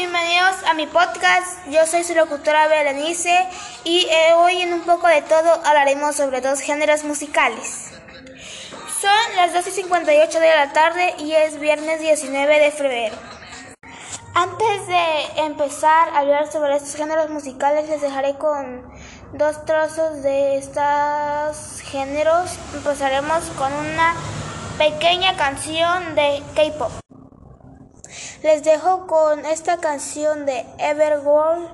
bienvenidos a mi podcast. Yo soy su locutora Berenice y eh, hoy en un poco de todo hablaremos sobre dos géneros musicales. Son las 2 y 58 de la tarde y es viernes 19 de febrero. Antes de empezar a hablar sobre estos géneros musicales, les dejaré con dos trozos de estos géneros. Empezaremos con una pequeña canción de K-pop. Les dejo con esta canción de Everworld,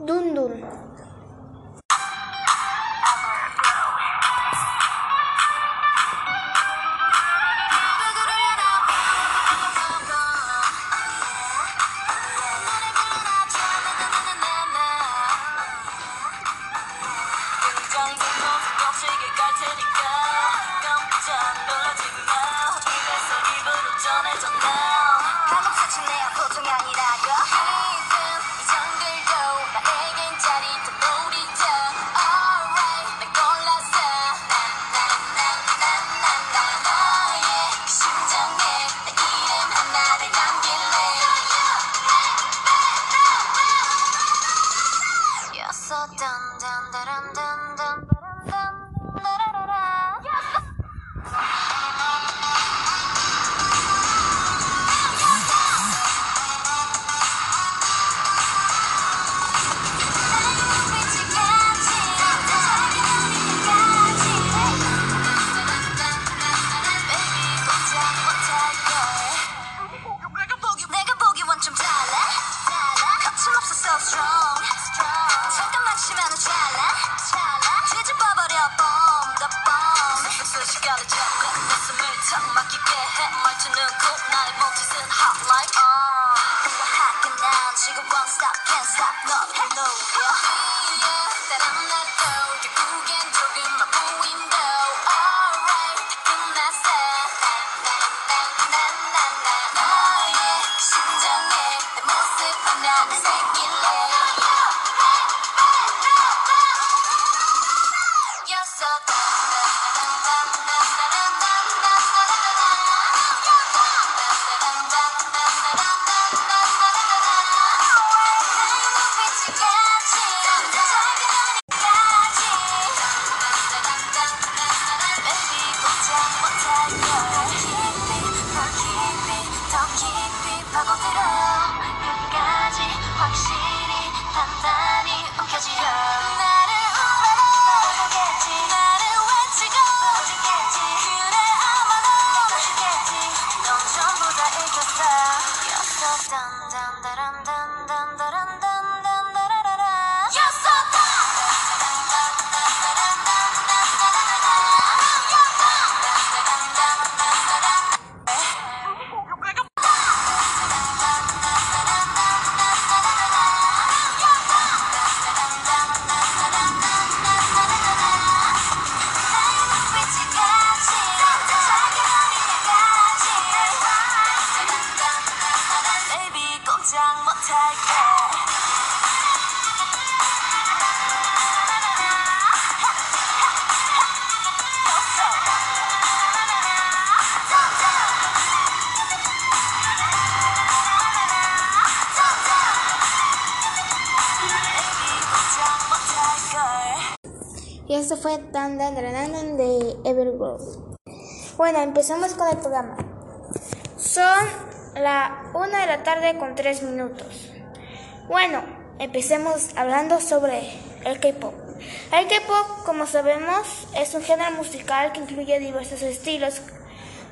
Dun empezamos con el programa. Son la una de la tarde con tres minutos. Bueno, empecemos hablando sobre el K-pop. El K-pop, como sabemos, es un género musical que incluye diversos estilos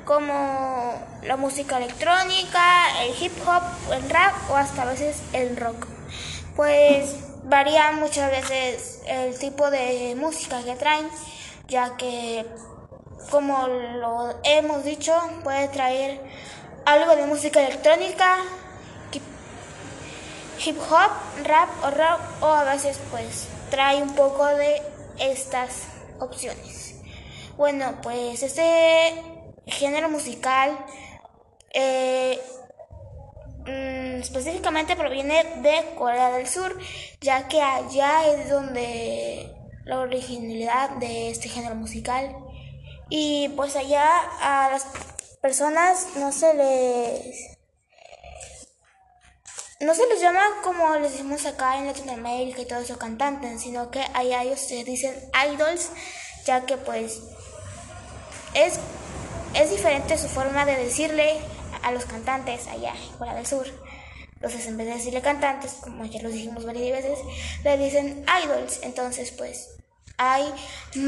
como la música electrónica, el hip hop, el rap o hasta a veces el rock. Pues varía muchas veces el tipo de música que traen, ya que, como lo hemos dicho, puede traer algo de música electrónica, hip hop, rap o rock, o a veces pues trae un poco de estas opciones. Bueno, pues este género musical eh, Mm, específicamente proviene de Corea del Sur, ya que allá es donde la originalidad de este género musical. Y pues allá a las personas no se les no se les llama como les decimos acá en Latinoamérica y todo eso cantantes, sino que allá ellos se dicen idols, ya que pues es, es diferente su forma de decirle a los cantantes allá, fuera del sur. Entonces, en vez de decirle cantantes, como ya lo dijimos varias veces, le dicen idols. Entonces, pues hay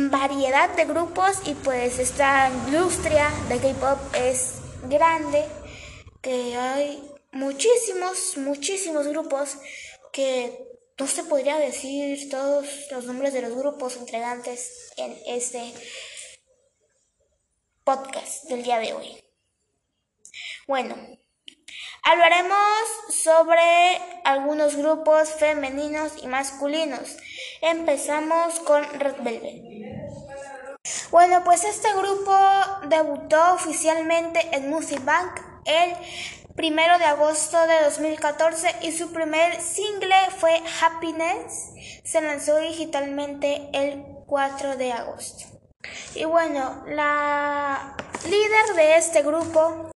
variedad de grupos y pues esta industria de K-pop es grande, que hay muchísimos, muchísimos grupos que no se podría decir todos los nombres de los grupos entregantes en este podcast del día de hoy. Bueno, hablaremos sobre algunos grupos femeninos y masculinos. Empezamos con Red Velvet. Bueno, pues este grupo debutó oficialmente en Music Bank el primero de agosto de 2014 y su primer single fue Happiness. Se lanzó digitalmente el 4 de agosto. Y bueno, la líder de este grupo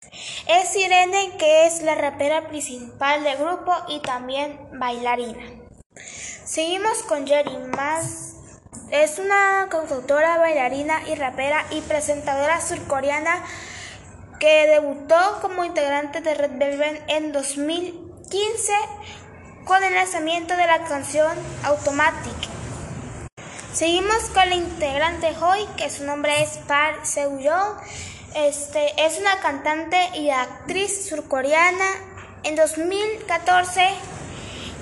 es Irene, que es la rapera principal del grupo y también bailarina. Seguimos con Jerry Más. Es una consultora, bailarina y rapera y presentadora surcoreana que debutó como integrante de Red Velvet en 2015 con el lanzamiento de la canción Automatic. Seguimos con la integrante Hoi, que su nombre es Park Seo-yeon. Este, es una cantante y actriz surcoreana. En 2014,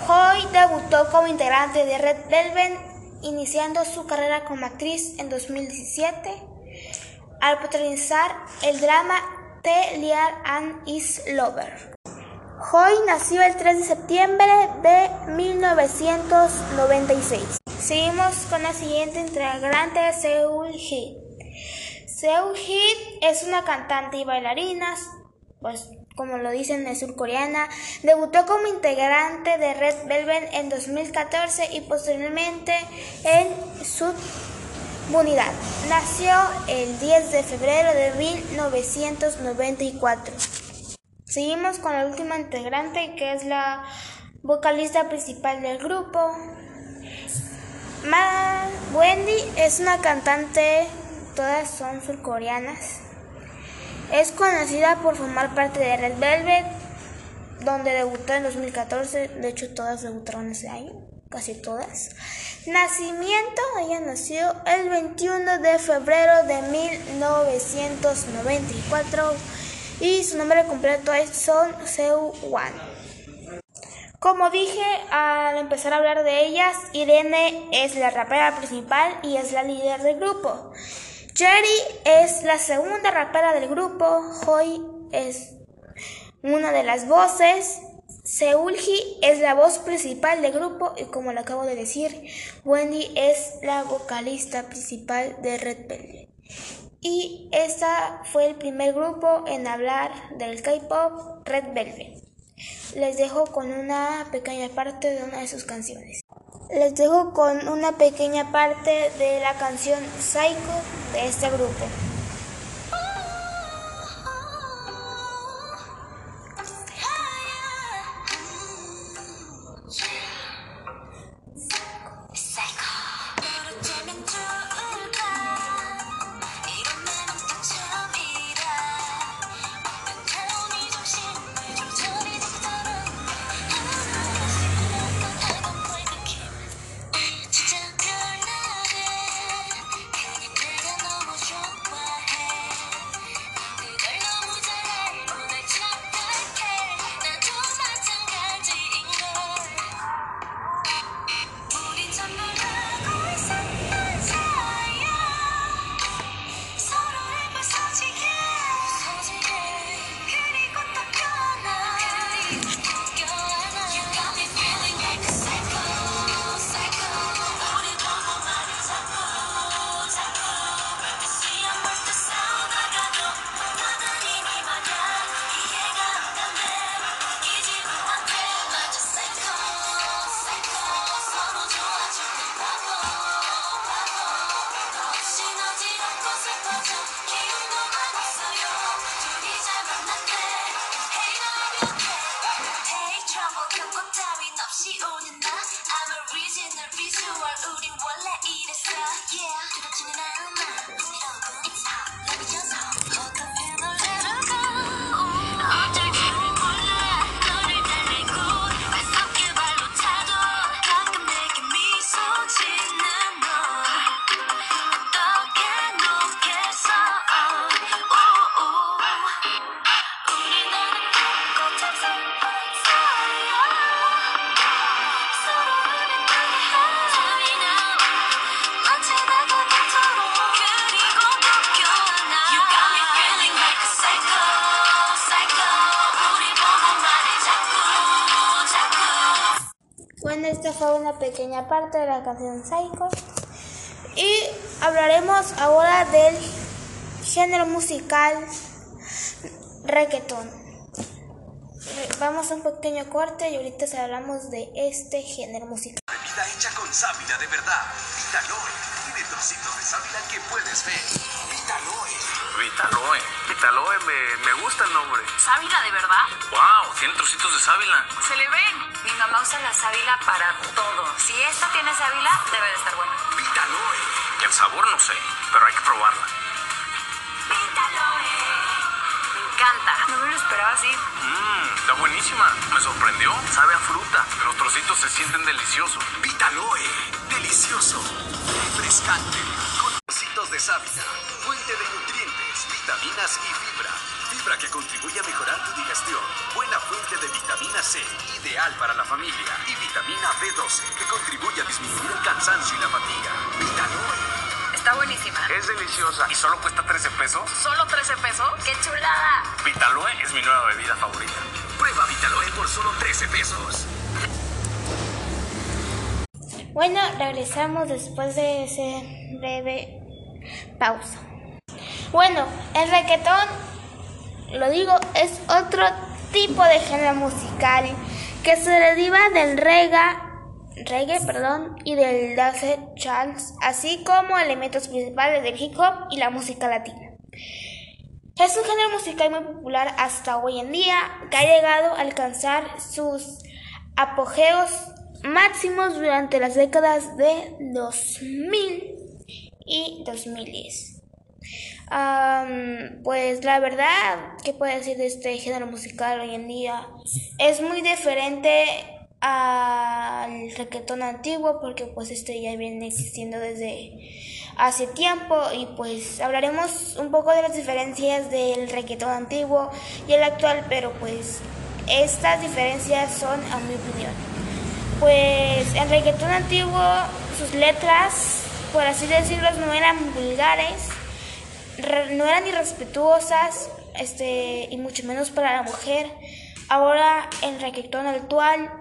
Hoi debutó como integrante de Red Velvet, iniciando su carrera como actriz en 2017 al protagonizar el drama The Liar and Is Lover. Hoy nació el 3 de septiembre de 1996. Seguimos con la siguiente integrante, Seul Hit. Seul Hit es una cantante y bailarina, pues como lo dicen, es surcoreana. Debutó como integrante de Red Velvet en 2014 y posteriormente en su Unidad. Nació el 10 de febrero de 1994. Seguimos con la última integrante que es la vocalista principal del grupo. Ma Wendy es una cantante, todas son surcoreanas. Es conocida por formar parte de Red Velvet, donde debutó en 2014. De hecho, todas debutaron ese año, casi todas. Nacimiento, ella nació el 21 de febrero de 1994 y su nombre completo es Son Seu Wan. Como dije al empezar a hablar de ellas, Irene es la rapera principal y es la líder del grupo. Jerry es la segunda rapera del grupo, Hoy es una de las voces Seulgi es la voz principal del grupo y como le acabo de decir, Wendy es la vocalista principal de Red Velvet. Y esta fue el primer grupo en hablar del K-pop, Red Velvet. Les dejo con una pequeña parte de una de sus canciones. Les dejo con una pequeña parte de la canción Psycho de este grupo. Pequeña parte de la canción Psycho. Y hablaremos ahora del género musical reggaeton. Vamos a un pequeño corte y ahorita hablamos de este género musical. Bebida hecha con sábila de verdad. Trocitos de sábila que puedes ver. Vitaloe. Vitaloe. Vitaloe, me, me gusta el nombre. ¿Sábila de verdad? ¡Wow! Tiene trocitos de sábila. Se le ven. Mi mamá usa la sábila para todo. Si esta tiene sábila, debe de estar buena. Vitaloe. El sabor no sé, pero hay que probarla. Vitaloe. Me encanta. No me lo esperaba así. Mmm, está buenísima. Me sorprendió. Sabe a fruta. Los trocitos se sienten deliciosos. Vitaloe. Delicioso. Refrescante. Con trocitos de sábila. Fuente de nutrientes, vitaminas y fibra. Fibra que contribuye a mejorar tu digestión. Buena fuente de vitamina C. Ideal para la familia. Y vitamina B12 que contribuye a disminuir el cansancio y la fatiga. Vitaloe. Está buenísima. Es deliciosa. ¿Y solo cuesta 13 pesos? ¿Solo 13 pesos? ¡Qué chulada! Vitaloe es mi nueva bebida favorita. Prueba Vitaloe por solo 13 pesos. Bueno, regresamos después de ese breve pausa. Bueno, el reggaetón, lo digo, es otro tipo de género musical que se deriva del reggae, reggae perdón, y del dance Charles, así como elementos principales del hip hop y la música latina. Es un género musical muy popular hasta hoy en día, que ha llegado a alcanzar sus apogeos máximos durante las décadas de 2000 y 2010. Um, pues la verdad, ¿qué puedo decir de este género musical hoy en día? Es muy diferente al reggaetón antiguo porque pues este ya viene existiendo desde hace tiempo y pues hablaremos un poco de las diferencias del reggaetón antiguo y el actual, pero pues estas diferencias son a mi opinión. Pues el reggaetón antiguo, sus letras, por así decirlo, no eran vulgares, no eran irrespetuosas, este, y mucho menos para la mujer. Ahora el reggaetón actual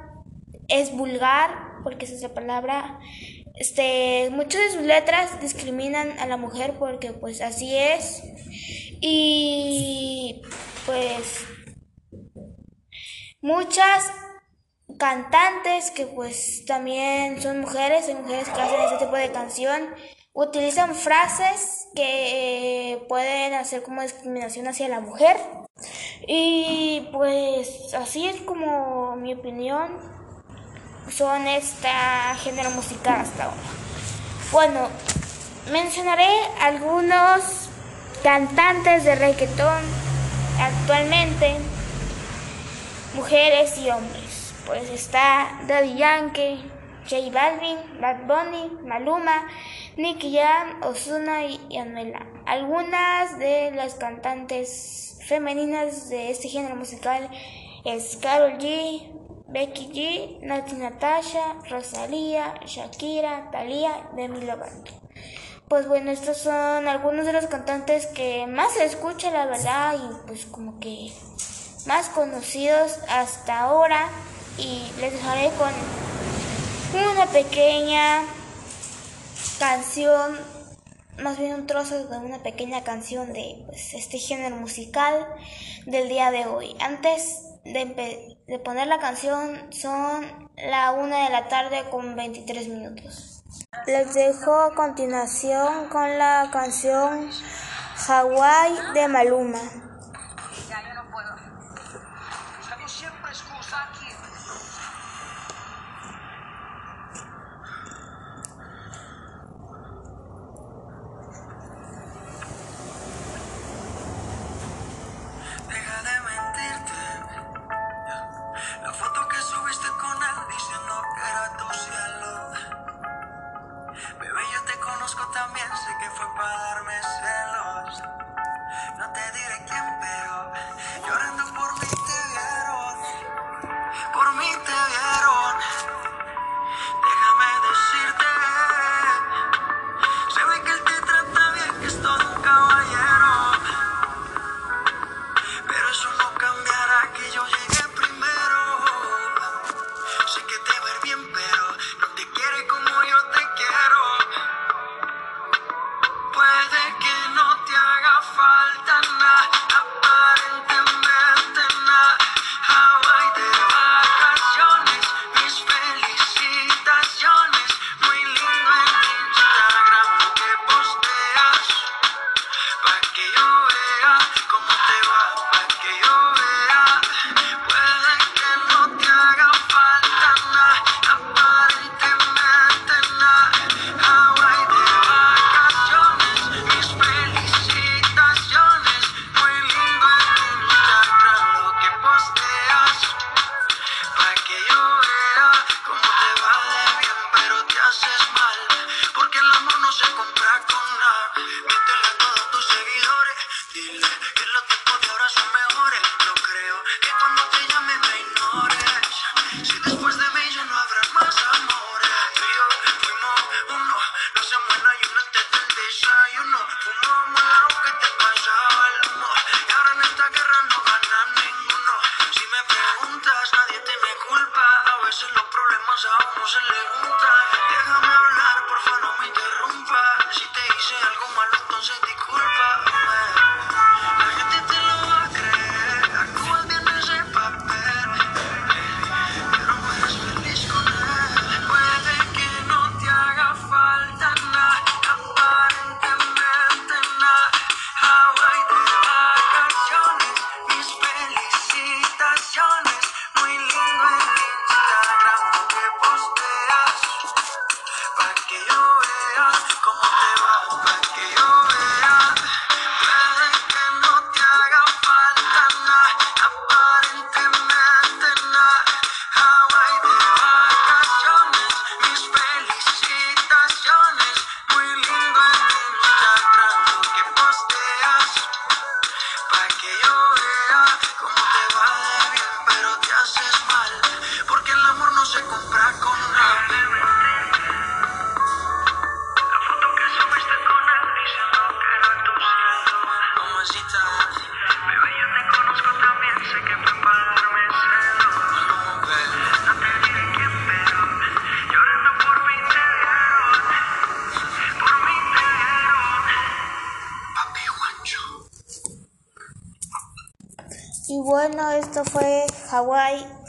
es vulgar, porque esa es la palabra. Este, muchas de sus letras discriminan a la mujer porque pues así es. Y pues muchas cantantes que pues también son mujeres, hay mujeres que hacen este tipo de canción, utilizan frases que pueden hacer como discriminación hacia la mujer. Y pues así es como mi opinión son este género musical hasta ahora. Bueno, mencionaré algunos cantantes de reggaetón actualmente, mujeres y hombres. Pues está Daddy Yankee, J Balvin, Bad Bunny, Maluma, Nicky Jam, Ozuna y Anuela. Algunas de las cantantes femeninas de este género musical es Karol G, Becky G, Nati Natasha, Rosalía, Shakira, Thalía, Demi Lovato. Pues bueno, estos son algunos de los cantantes que más se escucha, la verdad, y pues como que más conocidos hasta ahora. Y les dejaré con una pequeña canción, más bien un trozo de una pequeña canción de pues, este género musical del día de hoy. Antes de, poner la canción son la una de la tarde con 23 minutos. Les dejo a continuación con la canción Hawaii de Maluma.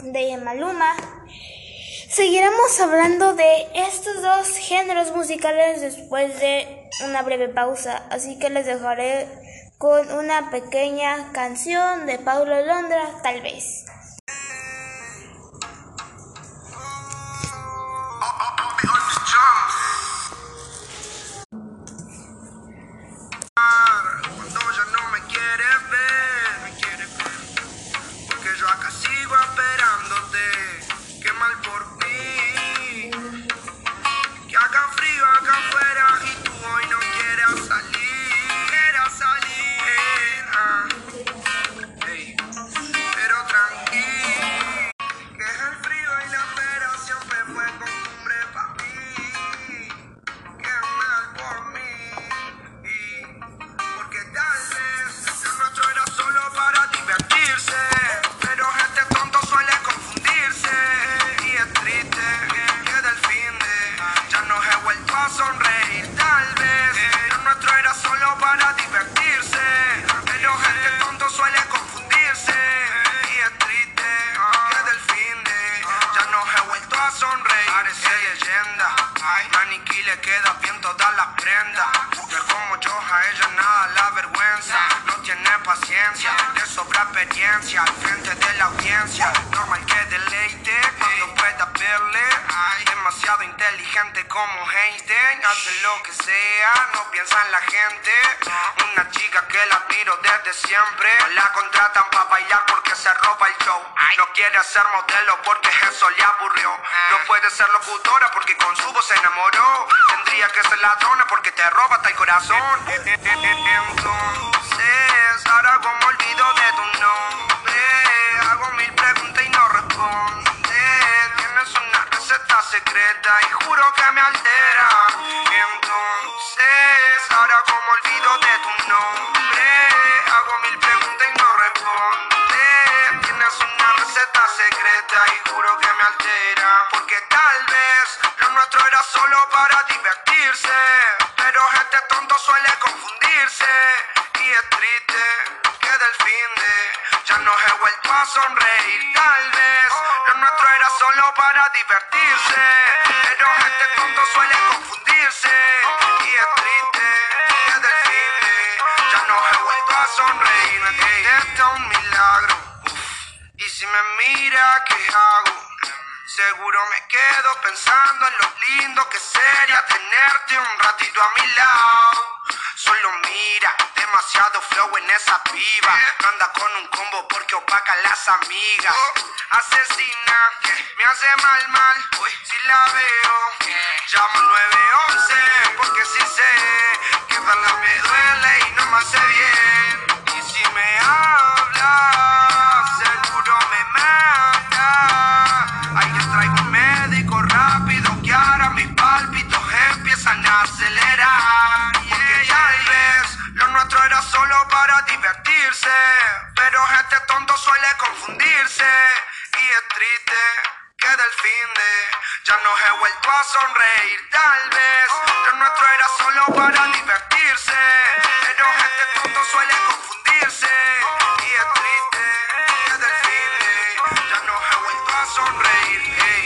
De Maluma. Seguiremos hablando de estos dos géneros musicales después de una breve pausa, así que les dejaré con una pequeña canción de Paulo Londra, tal vez. Piensa en la gente. Una chica que la admiro desde siempre. La contratan para bailar porque se roba el show. No quiere ser modelo porque eso le aburrió. No puede ser locutora porque con su voz se enamoró. Tendría que ser ladrona porque te roba hasta el corazón. Entonces, ahora como olvido de tu nombre, hago mil preguntas y no responde. Tienes una receta secreta y juro que me altera. Ahora como olvido de tu nombre, hago mil preguntas y no responde. Tienes una receta secreta y juro que me altera. Porque tal vez lo nuestro era solo para divertirse. Pero este tonto suele confundirse. Y es triste que del fin de ya no he vuelto a sonreír. Tal vez lo nuestro era solo para divertirse. Pero este tonto suele confundirse. Me mira, ¿qué hago? Seguro me quedo pensando en lo lindo que sería tenerte un ratito a mi lado. Solo mira, demasiado flow en esa piba. Anda con un combo porque opaca las amigas. Asesina, me hace mal, mal. Si la veo, llamo 911 porque sí sé que verla me duele y no me hace bien. Y es triste que del fin de ya no he vuelto a sonreír. Tal vez lo nuestro era solo para divertirse. Pero este tonto suele confundirse. Y es triste que del fin de ya no he vuelto a sonreír. Hey.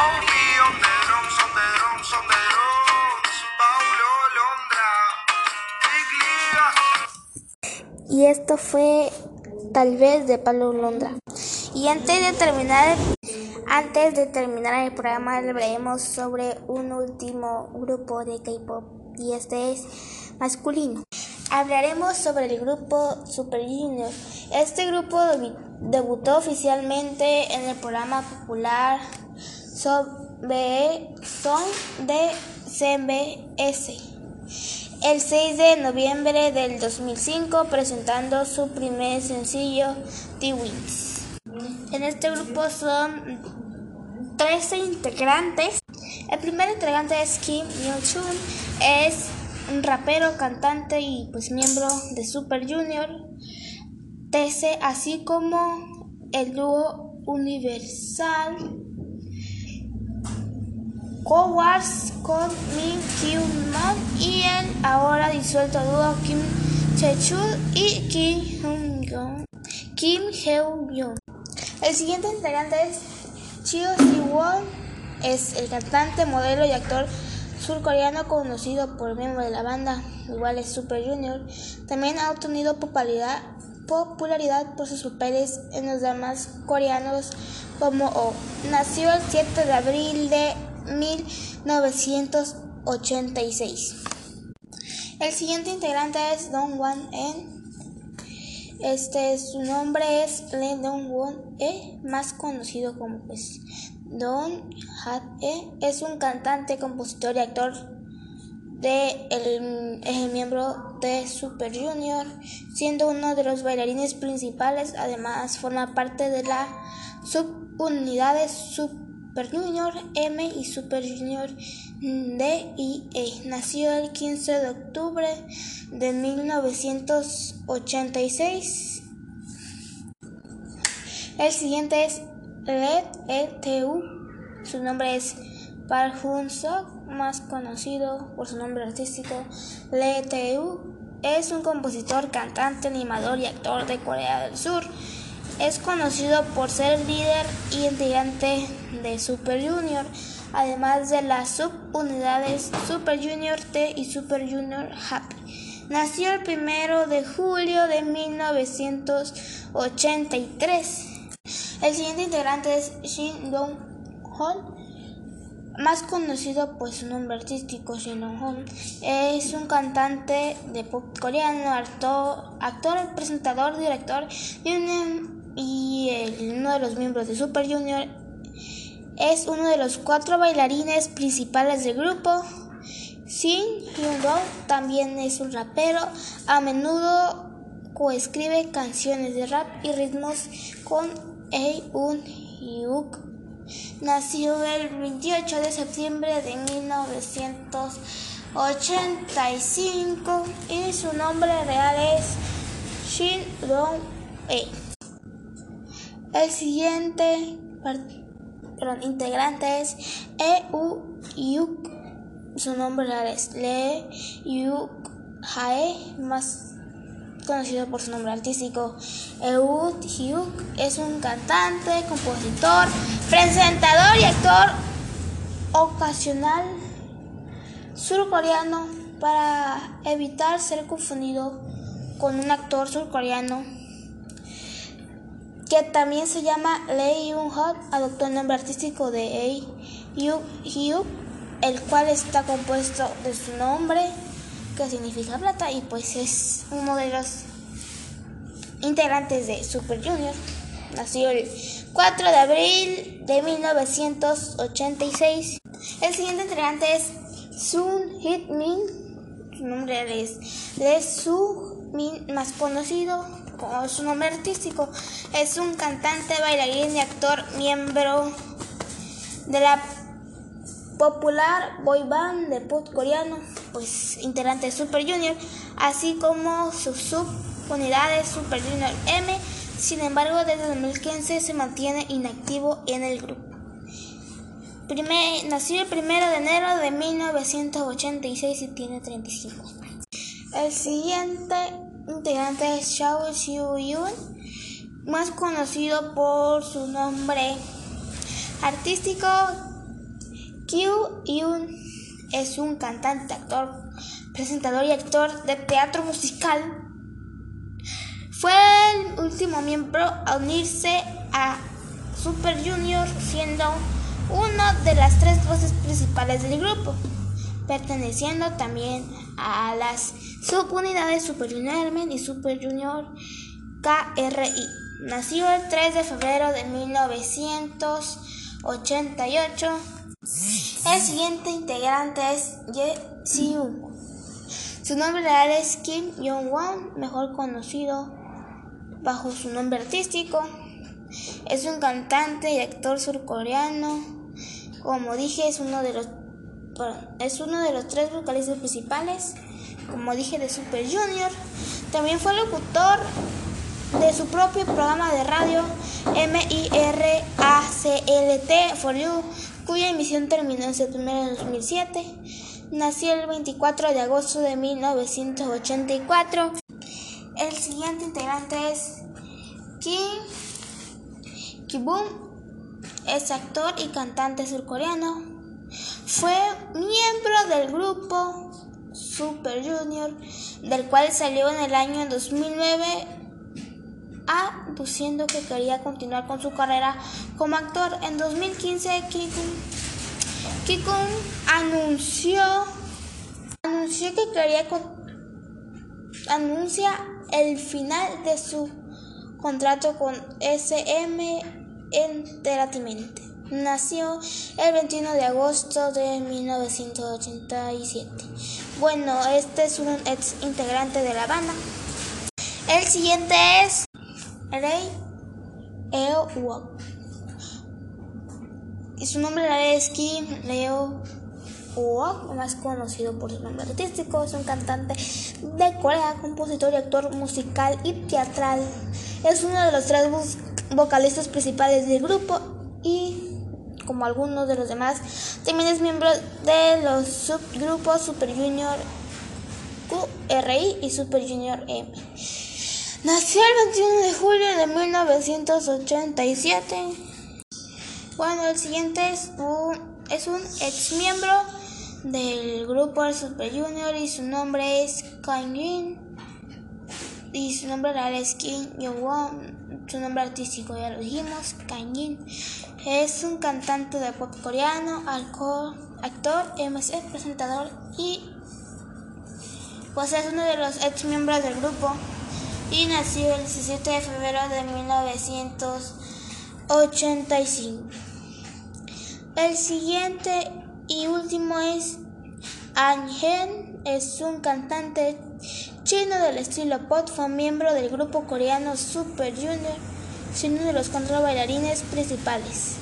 Oh, me on the drums, on the drums, on the drums. Paulo Londra. Y esto fue tal vez de Pablo Londra. Y antes de terminar, antes de terminar el programa hablaremos sobre un último grupo de K-pop y este es masculino. Hablaremos sobre el grupo Super Junior. Este grupo debutó oficialmente en el programa popular Son de CBS el 6 de noviembre del 2005 presentando su primer sencillo The Wings. En este grupo son 13 integrantes. El primer integrante es Kim Yo-chun, es un rapero, cantante y pues miembro de Super Junior. TC, así como el dúo Universal Cowards con Min Kyung Mon y el ahora disuelto dúo Kim Chechul y Kim Hyun Kim. El siguiente integrante es Chio Si-won. Es el cantante, modelo y actor surcoreano conocido por miembro de la banda, igual es Super Junior. También ha obtenido popularidad, popularidad por sus papeles en los dramas coreanos como O. Nació el 7 de abril de 1986. El siguiente integrante es Dong Wan En. Este, su nombre es Lee Dong Won E, más conocido como pues Don Hat E. Es un cantante, compositor y actor de el, el miembro de Super Junior, siendo uno de los bailarines principales. Además, forma parte de la subunidades Super Junior M y Super Junior D y E. Nació el 15 de octubre de 1986. El siguiente es Led E.T.U. Su nombre es Park Hoon Sok, más conocido por su nombre artístico Lee Tae-woo. Es un compositor, cantante, animador y actor de Corea del Sur. Es conocido por ser líder y integrante de Super Junior, además de las subunidades Super Junior T y Super Junior Happy. Nació el primero de julio de 1983. El siguiente integrante es Shin Dong-hon, más conocido por su nombre artístico Shin Dong-hon. Es un cantante de pop coreano, actor, actor presentador, director y, un, y uno de los miembros de Super Junior. Es uno de los cuatro bailarines principales del grupo. Shin Hyun-dong también es un rapero. A menudo coescribe canciones de rap y ritmos con Eun Hyuk. Nació el 28 de septiembre de 1985 y su nombre real es Shin Dong-e. El siguiente integrante es Eu Yuk. Su nombre real es Lee Yuk Hae, más conocido por su nombre artístico. Eud Hyuk es un cantante, compositor, presentador y actor ocasional surcoreano para evitar ser confundido con un actor surcoreano que también se llama Lee Yoon-hot, adoptó el nombre artístico de Ei Hyuk, el cual está compuesto de su nombre que significa plata y pues es uno de los integrantes de Super Junior. Nació el 4 de abril de 1986. El siguiente integrante es Sun Hit Min. Su nombre es Lee Su Min, más conocido su nombre artístico. Es un cantante, bailarín y actor, miembro de la popular boy band de pop coreano, pues integrante de Super Junior, así como sus subunidades Super Junior M. Sin embargo, desde 2015 se mantiene inactivo en el grupo. Primer, nació el 1 de enero de 1986 y tiene 35 años. El siguiente integrante es Xiao Xiu Yun, más conocido por su nombre artístico Kyu Yun es un cantante, actor, presentador y actor de teatro musical. Fue el último miembro a unirse a Super Junior, siendo una de las tres voces principales del grupo, perteneciendo también a las subunidades Super Junior Men y Super Junior KRI. Nació el 3 de febrero de 1988 el siguiente integrante es Ye Siu. Su nombre real es Kim Jong-wan, mejor conocido bajo su nombre artístico. Es un cantante y actor surcoreano. Como dije, es uno de los es uno de los tres vocalistas principales, como dije, de Super Junior. También fue locutor de su propio programa de radio M-I-R-A-C-L-T for You cuya emisión terminó en septiembre de 2007. Nació el 24 de agosto de 1984. El siguiente integrante es Kim Ki-boom es actor y cantante surcoreano. Fue miembro del grupo Super Junior, del cual salió en el año 2009, aduciendo que quería continuar con su carrera como actor. En 2015, Kikun anunció, anunció que quería anuncia el final de su contrato con SM Entertainment. Nació el 21 de agosto de 1987. Bueno, este es un ex integrante de la banda. El siguiente es Rey Eo Wok. Y su nombre es Kim Leo Wok, más conocido por su nombre artístico. Es un cantante de Corea, compositor y actor musical y teatral. Es uno de los tres vocalistas principales del grupo y como algunos de los demás, también es miembro de los subgrupos Super Junior QRI y Super Junior M. Nació el 21 de julio de 1987. Bueno, el siguiente es un, es un ex miembro del grupo Super Junior y su nombre es Kang y su nombre real es Kim Jong-won, su nombre artístico ya lo dijimos, Kang Es un cantante de pop coreano, actor, MC, presentador y pues es uno de los ex miembros del grupo y nació el 17 de febrero de 1985. El siguiente y último es Angen, es un cantante chino del estilo pop, fue miembro del grupo coreano Super Junior, siendo uno de los cuatro bailarines principales.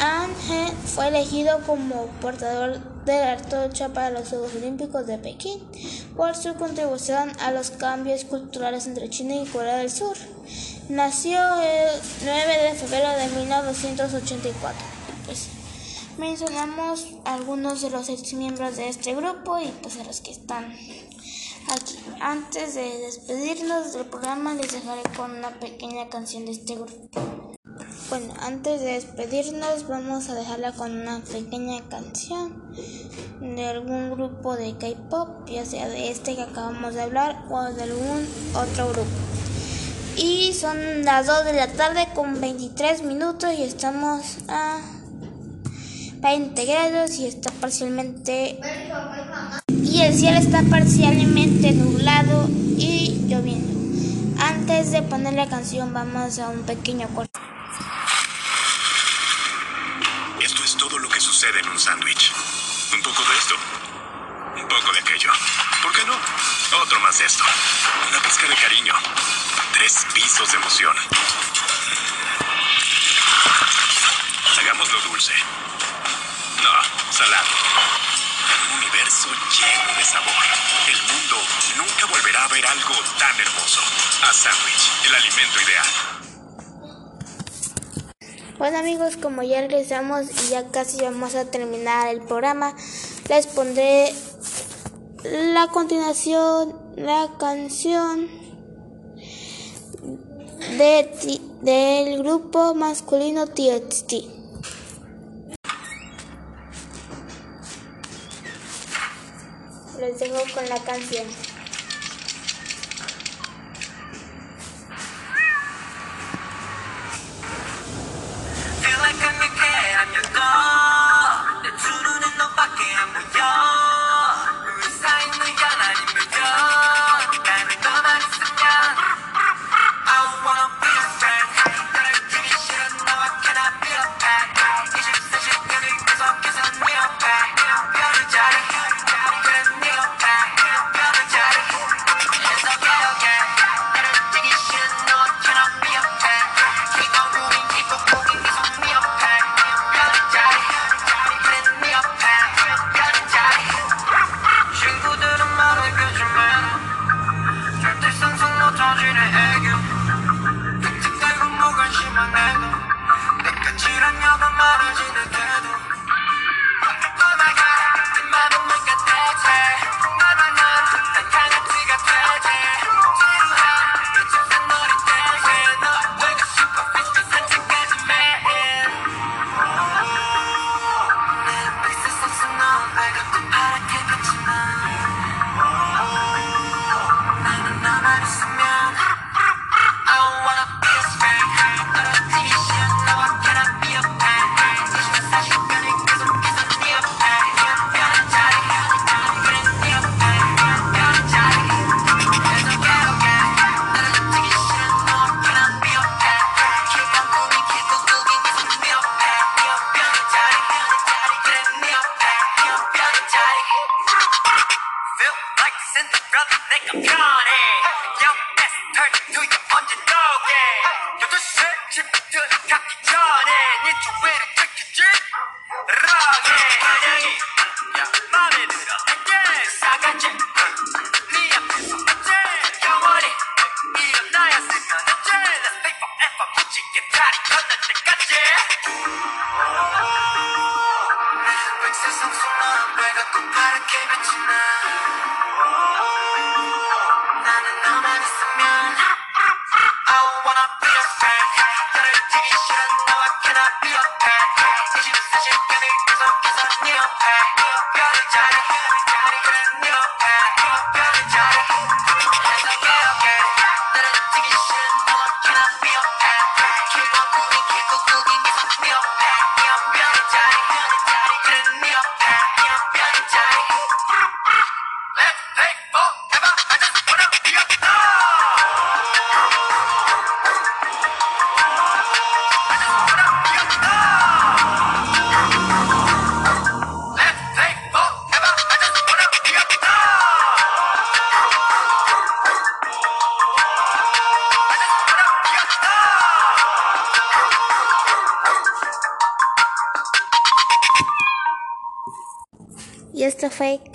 An fue elegido como portador de la antorcha para los Juegos Olímpicos de Pekín por su contribución a los cambios culturales entre China y Corea del Sur. Nació el 9 de febrero de 1984. Pues, mencionamos algunos de los ex miembros de este grupo y pues a los que están Aquí, antes de despedirnos del programa, les dejaré con una pequeña canción de este grupo. Bueno, antes de despedirnos, vamos a dejarla con una pequeña canción de algún grupo de K-pop, ya sea de este que acabamos de hablar o de algún otro grupo. Y son las 2 de la tarde con 23 minutos y estamos a 20 grados y está parcialmente y el cielo está parcialmente nublado y lloviendo. Antes de poner la canción vamos a un pequeño corte. Esto es todo lo que sucede en un sándwich. Un poco de esto, un poco de aquello. ¿Por qué no? Otro más de esto. Una pizca de cariño. Tres pisos de emoción. Hagámoslo dulce. No, salado universo lleno de sabor. El mundo nunca volverá a ver algo tan hermoso. A Sandwich, el alimento ideal. Bueno amigos, como ya regresamos y ya casi vamos a terminar el programa, les pondré la continuación, la canción de, del grupo masculino TXT. los dejo con la canción.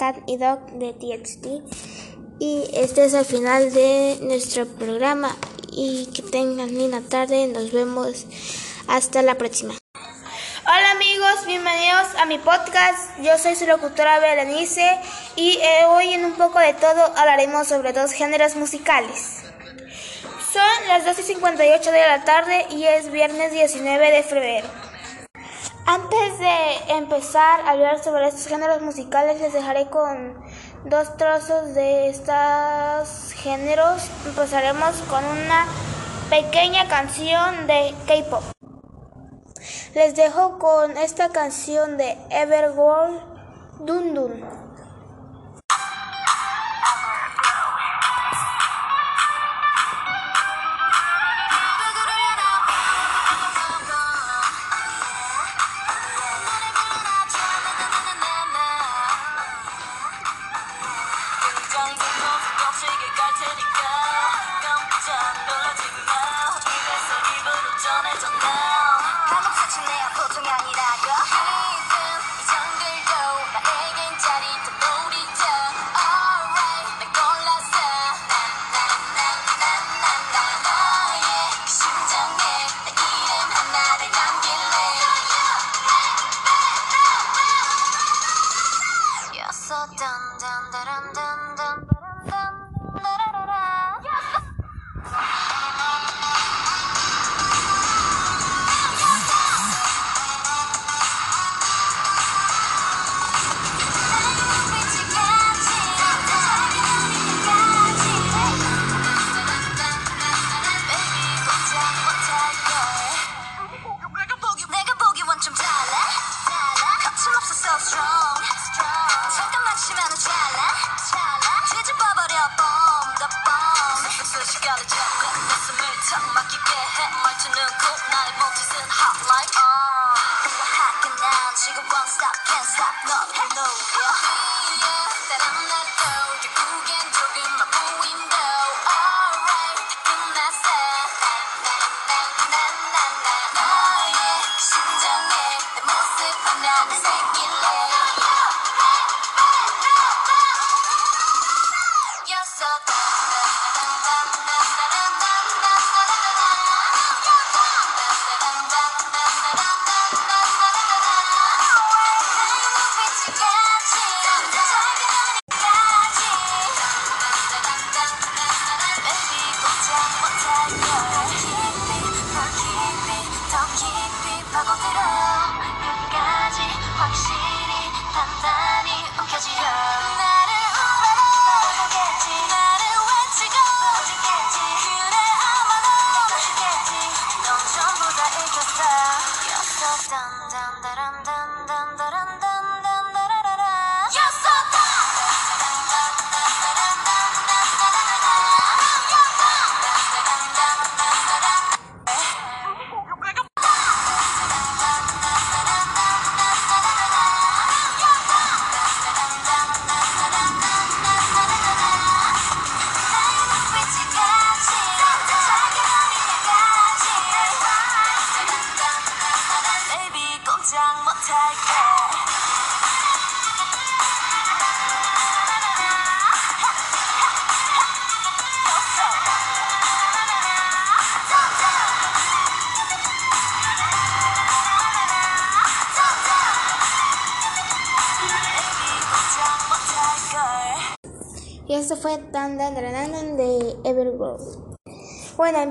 Cat y Dog de TXT. Y este es el final de nuestro programa. Y que tengan linda tarde. Nos vemos hasta la próxima. Hola amigos, bienvenidos a mi podcast. Yo soy su locutora Berenice y eh, hoy en un poco de todo hablaremos sobre dos géneros musicales. Son las 2 y 58 de la tarde y es viernes 19 de febrero. Antes de empezar a hablar sobre estos géneros musicales, les dejaré con dos trozos de estos géneros. Empezaremos con una pequeña canción de K-pop. Les dejo con esta canción de Everworld Dun Dun.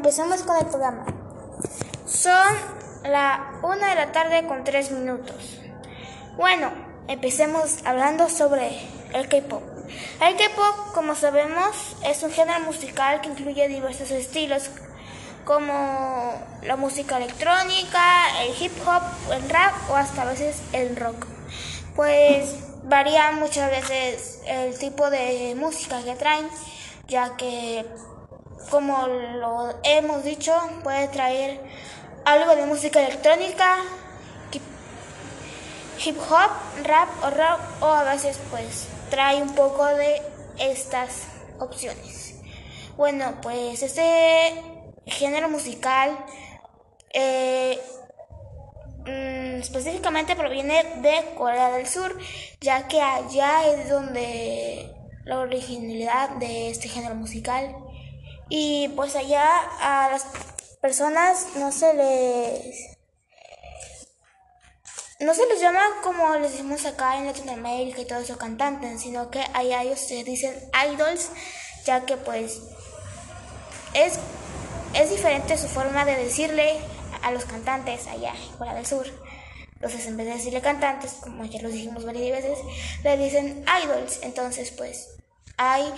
Empezamos con el programa. Son la una de la tarde con tres minutos. Bueno, empecemos hablando sobre el K-pop. El K-pop, como sabemos, es un género musical que incluye diversos estilos como la música electrónica, el hip hop, el rap o hasta a veces el rock. Pues varía muchas veces el tipo de música que traen, ya que como lo hemos dicho, puede traer algo de música electrónica, hip- hop, rap o rock o a veces pues trae un poco de estas opciones. Bueno, pues este género musical eh, mm, específicamente proviene de Corea del Sur, ya que allá es donde la originalidad de este género musical. Y pues allá a las personas no se les no se les llama como les decimos acá en Latinoamérica y todo eso cantantes, sino que allá ellos se dicen idols, ya que pues es, es diferente su forma de decirle a los cantantes allá en Corea del Sur. Entonces, en vez de decirle cantantes, como ya lo dijimos varias veces, le dicen idols. Entonces, pues hay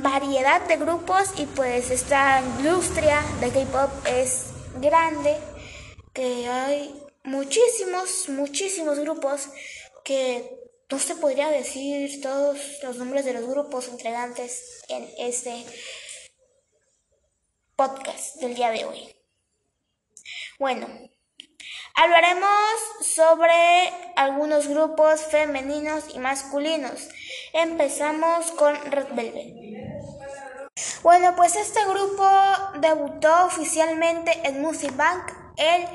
variedad de grupos y pues esta industria de K-pop es grande, que hay muchísimos, muchísimos grupos que no se podría decir todos los nombres de los grupos integrantes en este podcast del día de hoy. Bueno, hablaremos sobre algunos grupos femeninos y masculinos. Empezamos con Red Velvet. Bueno, pues este grupo debutó oficialmente en Music Bank el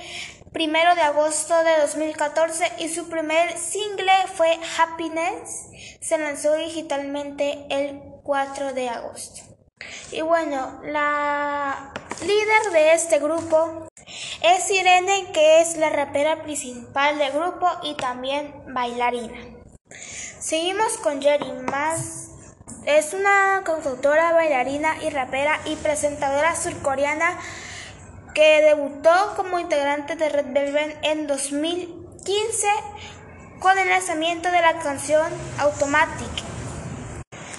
primero de agosto de 2014 y su primer single fue Happiness. Se lanzó digitalmente el 4 de agosto. Y bueno, la líder de este grupo es Irene, que es la rapera principal del grupo y también bailarina. Seguimos con Jerry Más. Es una cantautora, bailarina y rapera y presentadora surcoreana que debutó como integrante de Red Velvet en 2015 con el lanzamiento de la canción Automatic.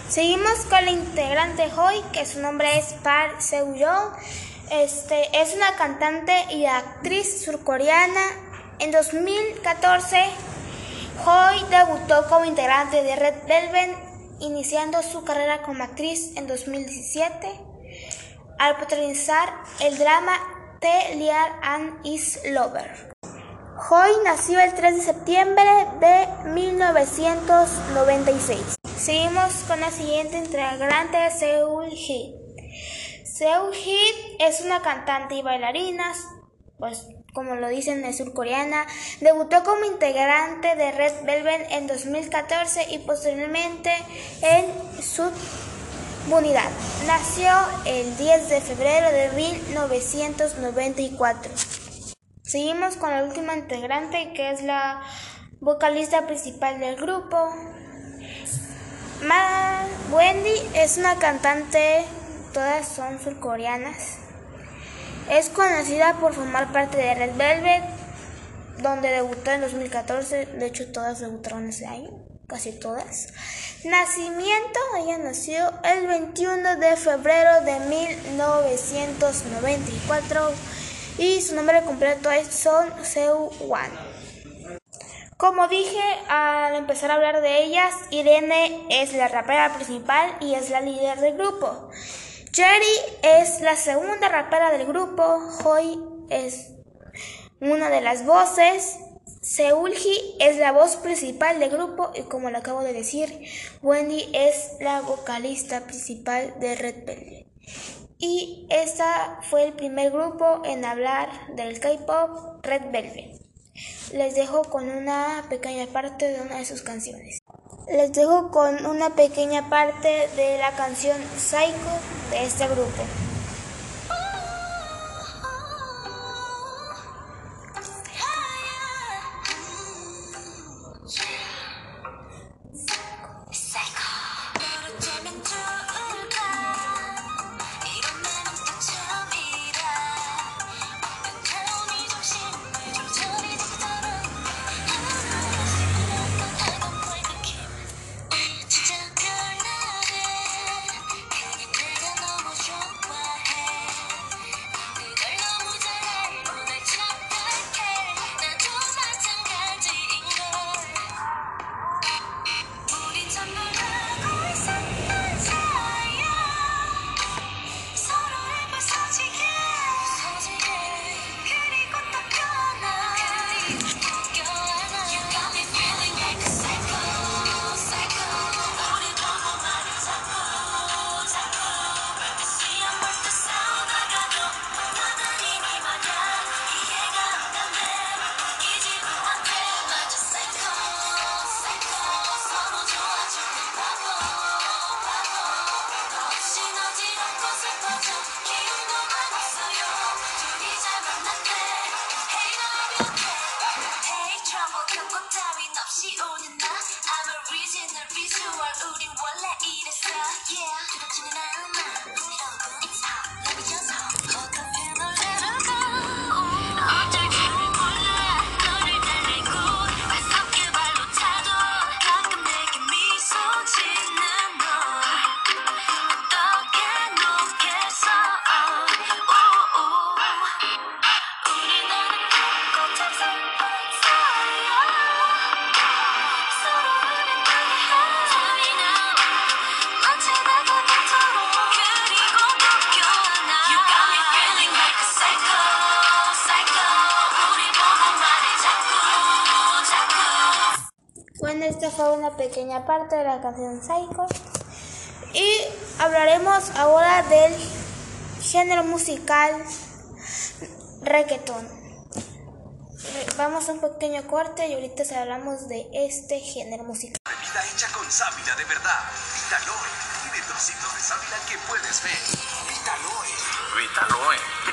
Seguimos con la integrante Hoy, que su nombre es Park Seo-yeon. Este, es una cantante y actriz surcoreana. En 2014, Hoy debutó como integrante de Red Velvet, iniciando su carrera como actriz en 2017 al protagonizar el drama The Liar and Is Lover. Hoy nació el 3 de septiembre de 1996. Seguimos con la siguiente integrante de Seoul Seoul Hit es una cantante y bailarina, pues como lo dicen es surcoreana. Debutó como integrante de Red Velvet en 2014 y posteriormente en Subunidad. Nació el 10 de febrero de 1994. Seguimos con la última integrante que es la vocalista principal del grupo. Ma Wendy es una cantante, todas son surcoreanas. Es conocida por formar parte de Red Velvet, donde debutó en 2014. De hecho, todas debutaron ese año, casi todas. Nacimiento, ella nació el 21 de febrero de 1994 y su nombre completo es Son Seu Wan. Como dije al empezar a hablar de ellas, Irene es la rapera principal y es la líder del grupo. Jerry es la segunda rapera del grupo, Hoy es una de las voces, Seulgi es la voz principal del grupo y como lo acabo de decir, Wendy es la vocalista principal de Red Velvet. Y esta fue el primer grupo en hablar del K-pop Red Velvet. les dejo con una pequeña parte de una de sus canciones. Les dejo con una pequeña parte de la canción Psycho de este grupo. Pequeña parte de la canción Psycho. Y hablaremos ahora del género musical reggaetón. Re- Vamos a un pequeño corte y ahorita hablamos de este género musical. Bebida hecha con sábila de verdad. Vitaloe. Tiene trocitos de sábila que puedes ver. Vitaloe. Vitaloe. Vitaloe, me, me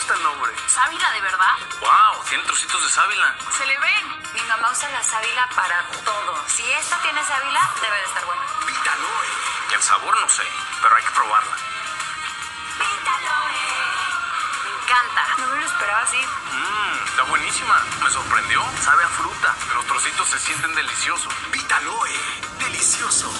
gusta el nombre. ¿Sábila de verdad? ¡Wow! Tiene trocitos de sábila. Se le ven. Mi mamá usa la sábila para todo. Si esta tiene sábila, debe de estar buena. Vitaloe. El sabor no sé, pero hay que probarla. Me encanta. No me lo esperaba así. Mmm, está buenísima. Me sorprendió. Sabe a fruta. Los trocitos se sienten deliciosos. Vitaloe. Delicioso.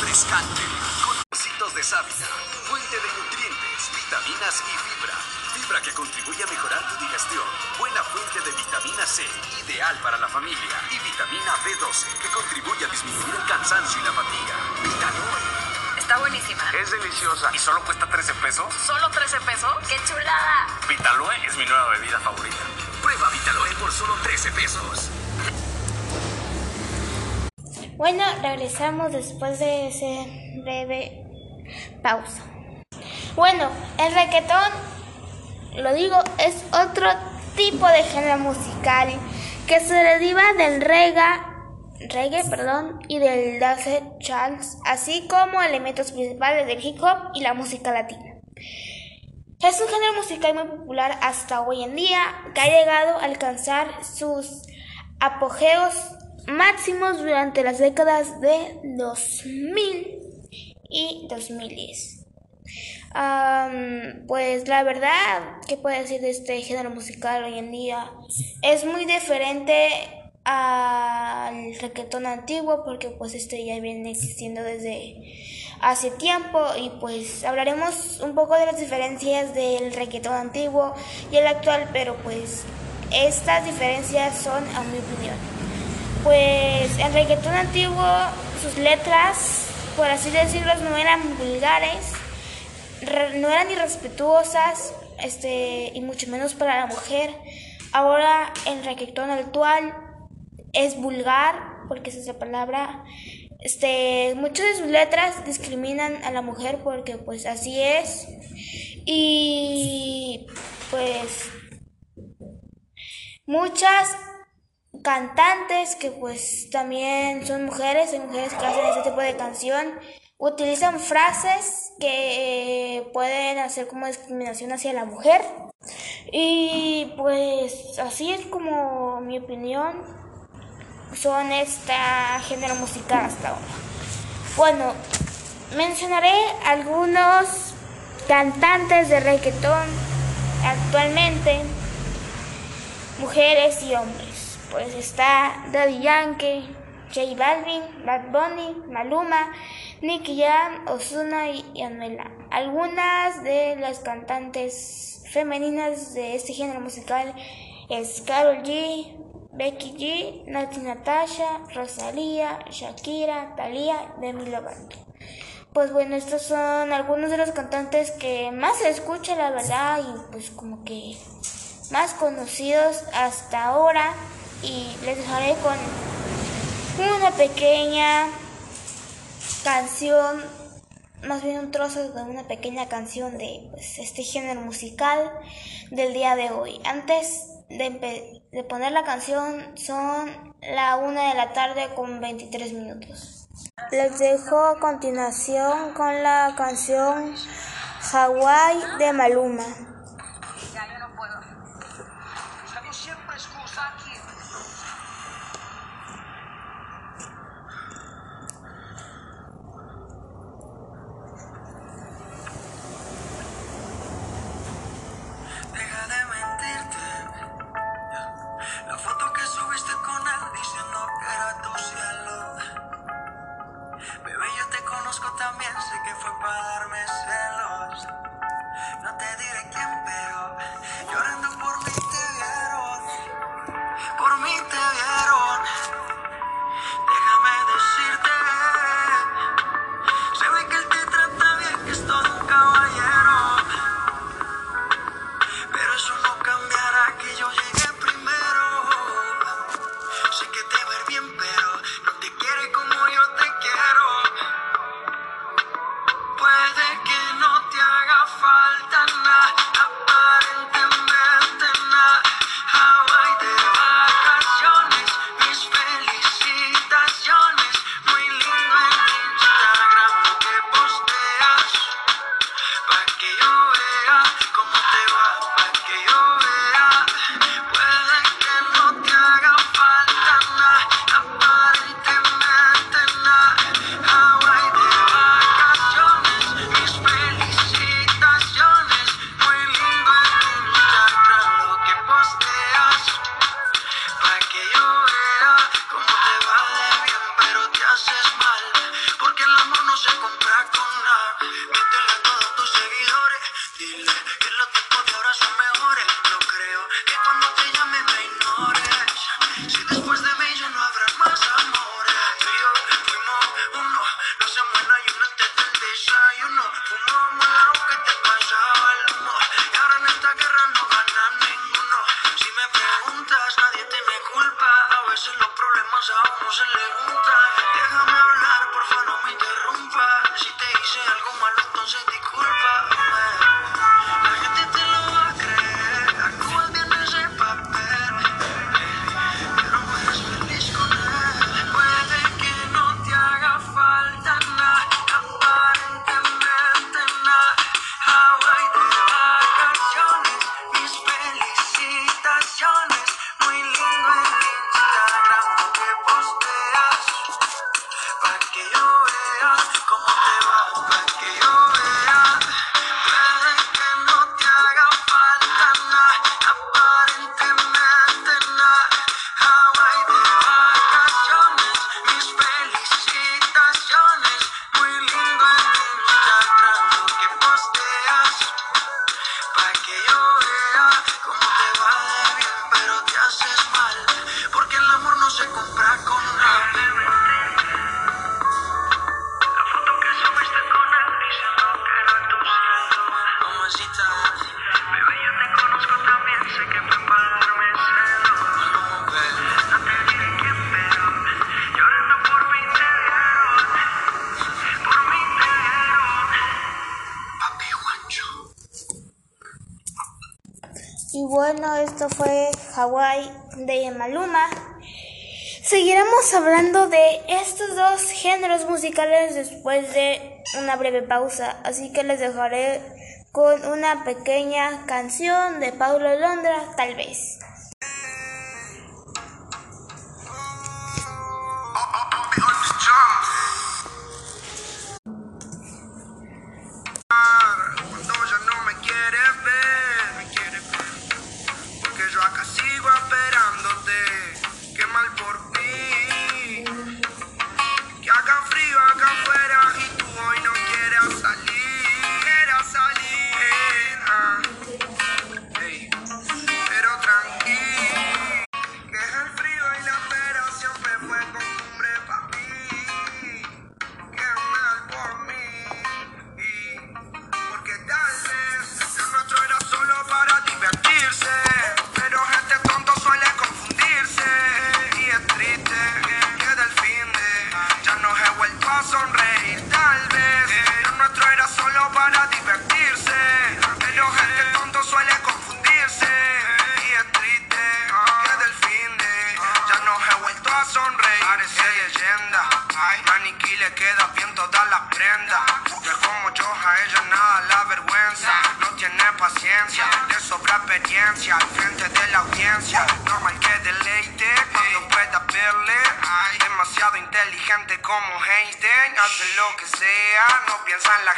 Refrescante. Con trocitos de sábila. Fuente de nutrientes, vitaminas y fibra. Fibra que contribuye a mejorar tu digestión. Buena fuente de vitamina C. Ideal para la familia. Y vitamina B12 que contribuye a disminuir el cansancio y la fatiga. Vitaloe. Está buenísima. Es deliciosa. ¿Y solo cuesta 13 pesos? ¿Solo 13 pesos? ¡Qué chulada! Vitaloe es mi nueva bebida favorita. Prueba Vitaloe por solo 13 pesos. Bueno, regresamos después de ese breve pausa. Bueno, el reggaetón, lo digo, es otro tipo de género musical que se deriva del rega, reggae, perdón, y del dance así como elementos principales del hip hop y la música latina. Es un género musical muy popular hasta hoy en día que ha llegado a alcanzar sus apogeos máximos durante las décadas de 2000 y 2010. Am, pues la verdad, ¿qué puedo decir de este género musical hoy en día? Es muy diferente al reggaetón antiguo porque pues este ya viene existiendo desde hace tiempo y pues hablaremos un poco de las diferencias del reggaetón antiguo y el actual, pero pues estas diferencias son a mi opinión. Pues el reggaetón antiguo, sus letras, por así decirlo, no eran vulgares, no eran irrespetuosas, este, y mucho menos para la mujer. Ahora el reggaetón actual es vulgar, porque esa es la palabra. Este, muchas de sus letras discriminan a la mujer porque pues así es. Y pues muchas cantantes que pues también son mujeres, hay mujeres que hacen este tipo de canción, utilizan frases que pueden hacer como discriminación hacia la mujer. Y pues así es como mi opinión son esta género musical hasta ahora. Bueno, mencionaré algunos cantantes de reggaetón actualmente, mujeres y hombres. Pues está Daddy Yankee, J Balvin, Bad Bunny, Maluma, Nicky Jam, Ozuna y Anuela. Algunas de las cantantes femeninas de este género musical es Karol G, Becky G, Nati Natasha, Rosalía, Shakira, Thalía, Demi Lovato. Pues bueno, estos son algunos de los cantantes que más se escucha, la verdad, y pues como que más conocidos hasta ahora. Y les dejaré con una pequeña canción, más bien un trozo de una pequeña canción de pues, este género musical del día de hoy. Antes de, poner la canción son la una de la tarde con 23 minutos. Les dejo a continuación con la canción Hawaii de Maluma. De Maluma. Seguiremos hablando de estos dos géneros musicales después de una breve pausa, así que les dejaré con una pequeña canción de Paulo Londra, tal vez.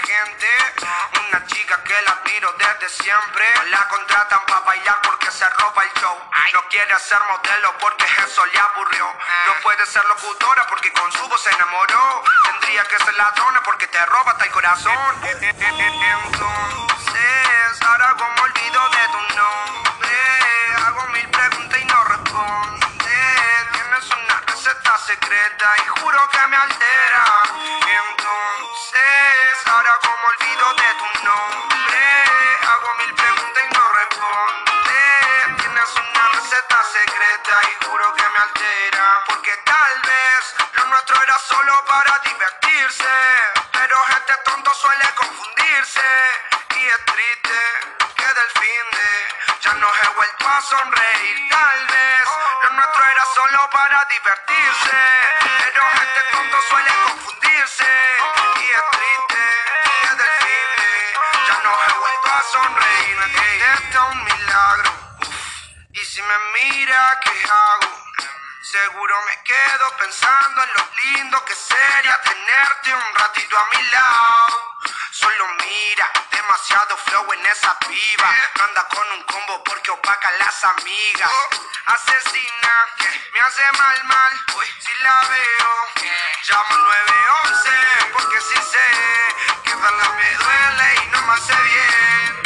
Gente. Una chica que la admiro desde siempre. La contratan para bailar porque se roba el show. No quiere ser modelo porque eso le aburrió. No puede ser locutora porque con su voz se enamoró. Tendría que ser ladrona porque te roba hasta el corazón. Entonces, ahora como olvido de tu nombre, hago mil preguntas y no responde. Tienes una receta secreta y juro que me altera. Entonces, ahora como olvido de tu nombre, hago mil preguntas y no responde. Tienes una receta secreta y juro que me altera. Porque tal vez lo nuestro era solo para divertirse. Pero este tonto suele confundirse. Y es triste que del fin de ya no he vuelto a sonreír. Tal vez lo nuestro era solo para divertirse. Pero este tonto suele confundirse. Me mira, ¿qué hago? Seguro me quedo pensando en lo lindo que sería tenerte un ratito a mi lado. Solo mira, demasiado flow en esa piba. Anda con un combo porque opaca las amigas. Asesina, me hace mal, mal. Si la veo, llamo 911 porque si sé que verla me duele y no me hace bien.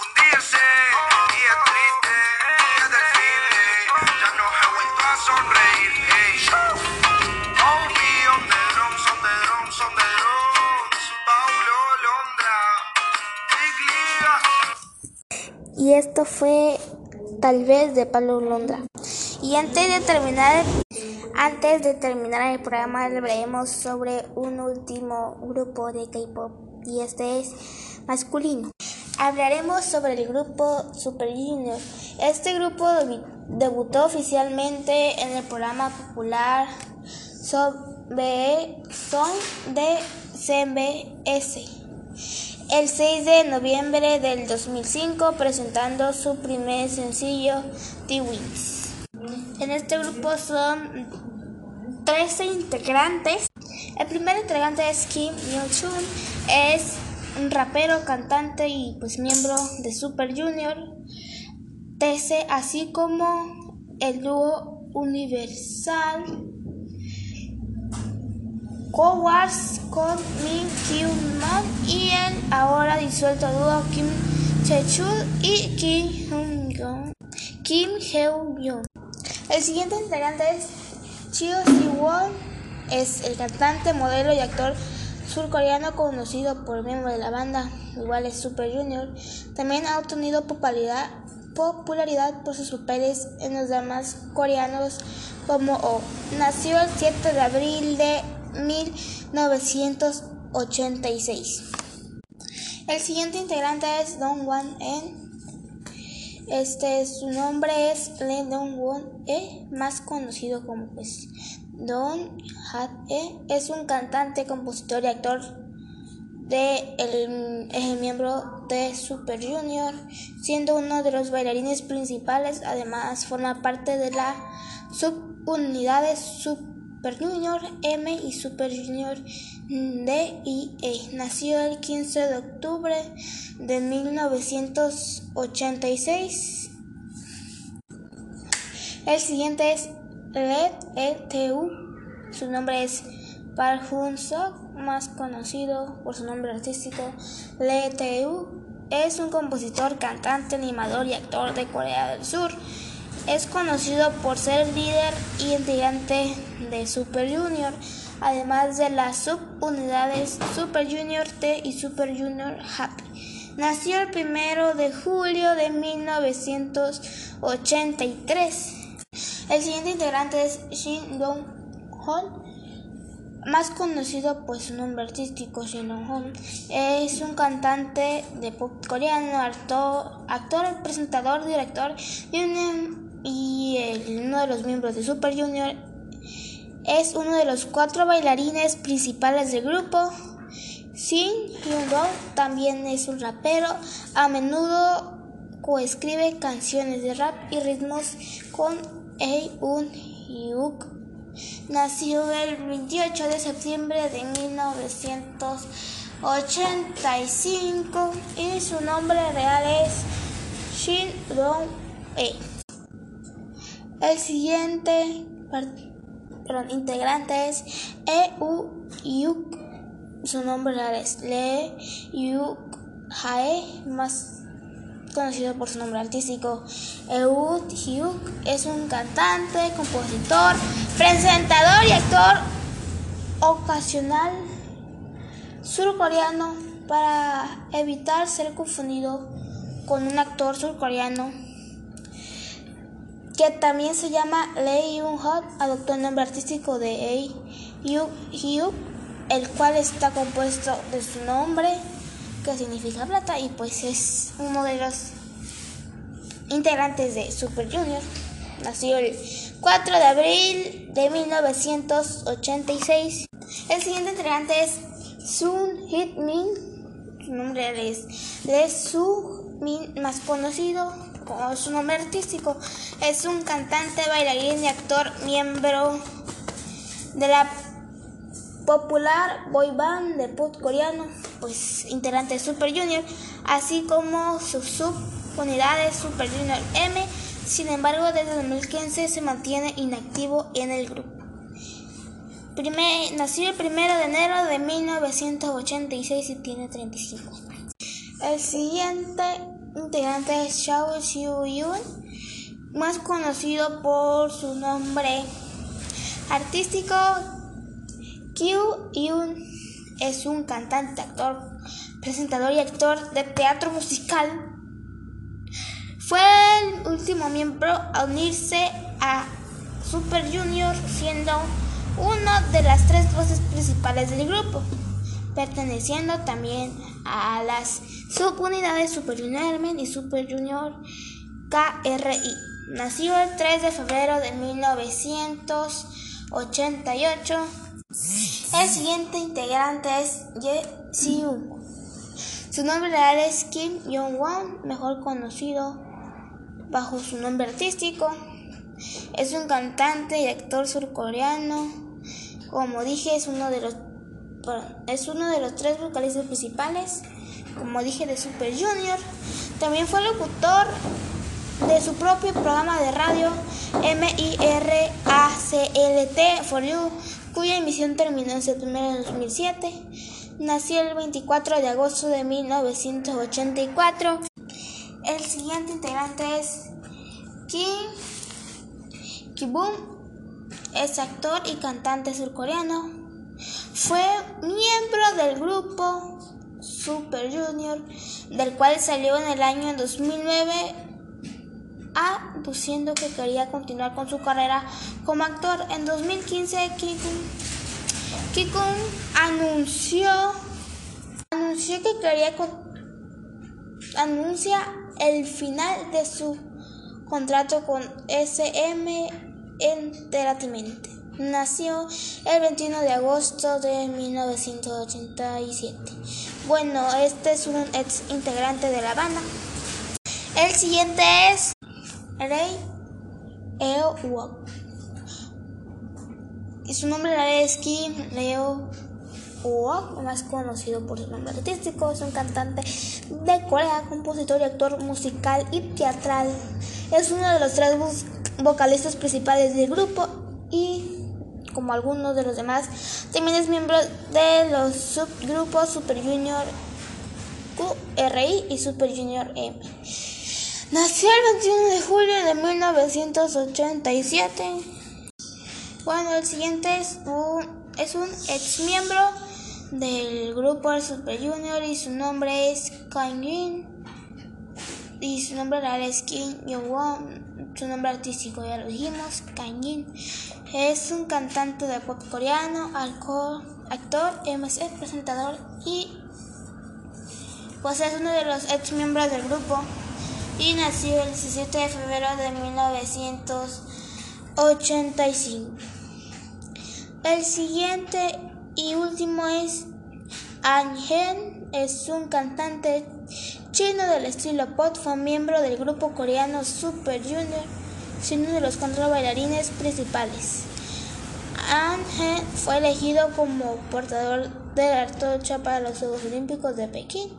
Y esto fue tal vez de Pablo Londra. Y antes de terminar, antes de terminar el programa hablaremos sobre un último grupo de K-pop y este es masculino. Hablaremos sobre el grupo Super Junior. Este grupo debutó oficialmente en el programa popular Sobre Son de CBS el 6 de noviembre del 2005 presentando su primer sencillo T-Wings. En este grupo son 13 integrantes. El primer integrante es Kim Yo-chun, es un rapero, cantante y pues miembro de Super Junior. TC, así como el dúo Universal Cowards con Min Kyung Man y el ahora disuelto dúo Kim Chechul y Kim Hyun Kim Heo-yoon. El siguiente integrante es Chio Si-won. Es el cantante, modelo y actor surcoreano conocido por miembro de la banda, igual es Super Junior. También ha obtenido popularidad, popularidad por sus papeles en los dramas coreanos como O. Nació el 7 de abril de 1986. El siguiente integrante es Dong Wan En. Este, su nombre es Lee Dong Won E, más conocido como pues Don Hat E. Es un cantante, compositor y actor de el, es el miembro de Super Junior, siendo uno de los bailarines principales. Además, forma parte de la subunidades Super Junior M y Super Junior D E. Nació el 15 de octubre de 1986. El siguiente es Red E.T.U. Su nombre es Park Hoon Sok, más conocido por su nombre artístico Lee Tae-woo. Es un compositor, cantante, animador y actor de Corea del Sur. Es conocido por ser líder y integrante de Super Junior, además de las subunidades Super Junior T y Super Junior Happy. Nació el primero de julio de 1983. El siguiente integrante es Shin Dong-hon, más conocido por su nombre artístico Shin Dong-hon. Es un cantante de pop coreano, actor, actor presentador, director y, un, y el, uno de los miembros de Super Junior. Es uno de los cuatro bailarines principales del grupo. Shin Hyun-dong también es un rapero. A menudo coescribe canciones de rap y ritmos con Eun Hyuk nació el 28 de septiembre de 1985 y su nombre real es Shin Dong E. El siguiente perdón, integrante es Eu Yuk. Su nombre real es Lee Yuk Hae, más conocido por su nombre artístico. Eud Hyuk es un cantante, compositor, presentador y actor ocasional surcoreano para evitar ser confundido con un actor surcoreano que también se llama Lee Yoon Hot, adoptó el nombre artístico de Ei Hyuk, el cual está compuesto de su nombre que significa plata y pues es uno de los integrantes de Super Junior. Nació el 4 de abril de 1986. El siguiente integrante es Sun Hit Min. Su nombre es Lee Su Min, más conocido su nombre artístico. Es un cantante, bailarín y actor, miembro de la popular boy band de pop coreano, pues integrante de Super Junior, así como sus subunidades Super Junior M. Sin embargo, desde 2015 se mantiene inactivo en el grupo. Primer, nació el 1 de enero de 1986 y tiene 35 años. El siguiente integrante es Xiao Xiu Yun, más conocido por su nombre artístico Kyu Yun es un cantante, actor, presentador y actor de teatro musical. Fue el último miembro a unirse a Super Junior, siendo una de las tres voces principales del grupo, perteneciendo también a las subunidades Super Junior y Super Junior KRI. Nació el 3 de febrero de 1988 el siguiente integrante es Ye Siu. Su nombre real es Kim Jong-won, mejor conocido bajo su nombre artístico. Es un cantante y actor surcoreano. Como dije, es uno de los es uno de los tres vocalistas principales, como dije, de Super Junior. También fue locutor de su propio programa de radio M-I-R-A-C-L-T for You cuya emisión terminó en septiembre de 2007. Nació el 24 de agosto de 1984. El siguiente integrante es Kim Ki-boom es actor y cantante surcoreano. Fue miembro del grupo Super Junior, del cual salió en el año 2009, aduciendo que quería continuar con su carrera como actor. En 2015, Kikun anunció, anunció que quería anuncia el final de su contrato con SM Entertainment. Nació el 21 de agosto de 1987. Bueno, este es un ex integrante de la banda. El siguiente es Rey Eo Wok. Y su nombre es Kim Leo Wok, más conocido por su nombre artístico. Es un cantante de Corea, compositor y actor musical y teatral. Es uno de los tres vo- vocalistas principales del grupo y, como algunos de los demás, también es miembro de los subgrupos Super Junior QRI y Super Junior M. Nació el 21 de julio de 1987. Bueno, el siguiente es un, es un ex miembro del grupo Super Junior y su nombre es Kang y su nombre real es Kim Yo-won. Su nombre artístico ya lo dijimos, Es un cantante de pop coreano, actor, MC, presentador y pues es uno de los ex miembros del grupo y nació el 17 de febrero de 1985. El siguiente y último es Angen, es un cantante chino del estilo pop, fue miembro del grupo coreano Super Junior, siendo de los cuatro bailarines principales. Angen fue elegido como portador de la antorcha para los Juegos Olímpicos de Pekín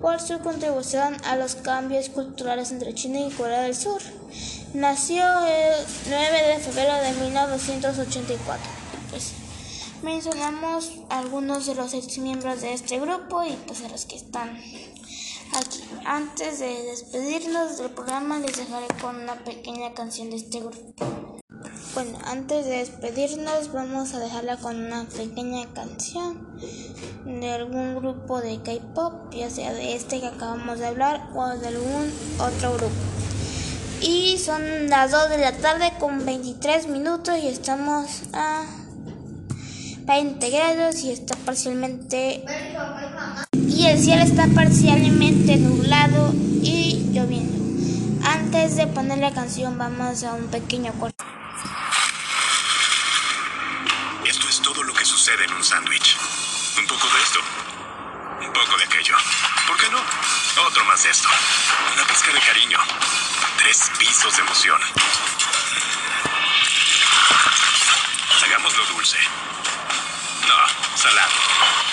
por su contribución a los cambios culturales entre China y Corea del Sur. Nació el 9 de febrero de 1984. Pues, mencionamos algunos de los ex miembros de este grupo y pues a los que están aquí. Antes de despedirnos del programa les dejaré con una pequeña canción de este grupo. Bueno, antes de despedirnos vamos a dejarla con una pequeña canción de algún grupo de K-pop, ya sea de este que acabamos de hablar o de algún otro grupo. Y son las 2 de la tarde con 23 minutos y estamos a 20 grados y está parcialmente el cielo está parcialmente nublado y lloviendo. Antes de poner la canción vamos a un pequeño corte. Esto es todo lo que sucede en un sándwich. Un poco de esto. Un poco de aquello. ¿Por qué no? Otro más de esto. Una pizca de cariño. Tres pisos de emoción. Hagámoslo dulce. No, salado.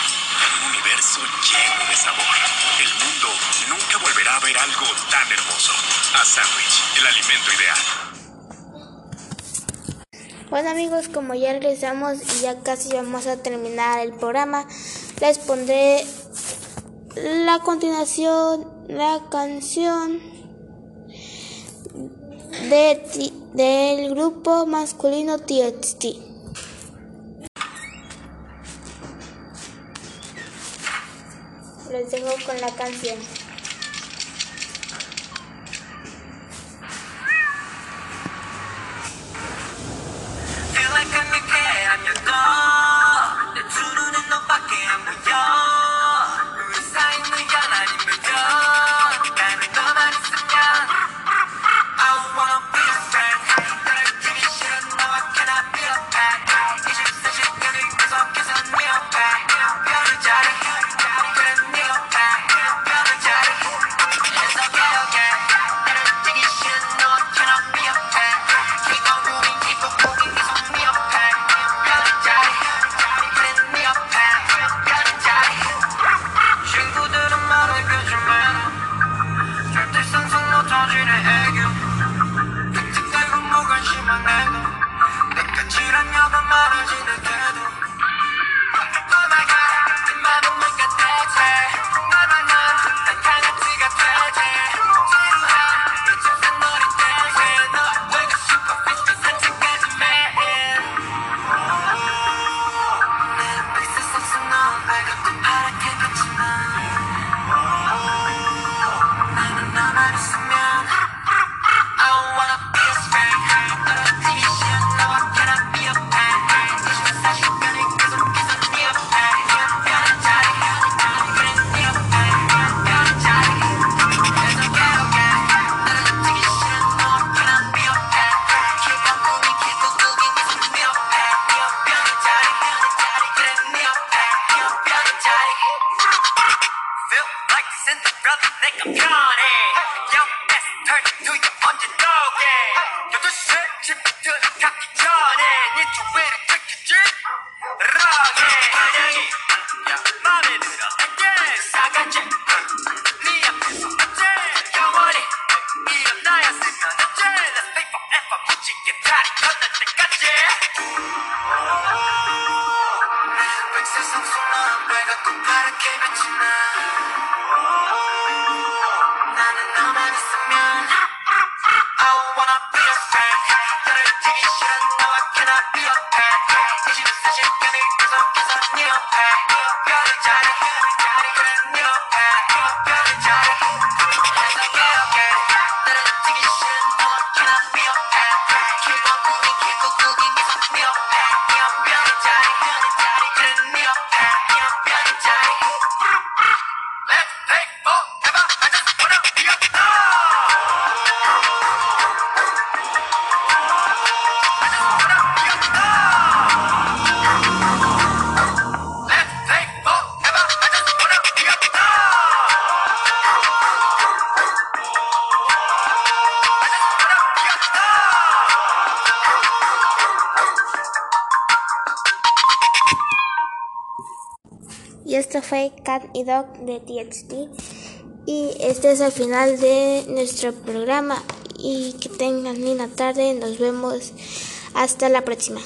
Un universo lleno de sabor. El mundo nunca volverá a ver algo tan hermoso. A sándwich, el alimento ideal. Bueno amigos, como ya regresamos y ya casi vamos a terminar el programa, les pondré la continuación, la canción de, del grupo masculino TXT. Les dejo con la canción. Feel like I'm your cat, I'm your dog. 내 두 눈은 너밖에 안 보여. Y Dog de TXT. Y este es el final de nuestro programa. Y que tengan linda tarde. Nos vemos. Hasta la próxima.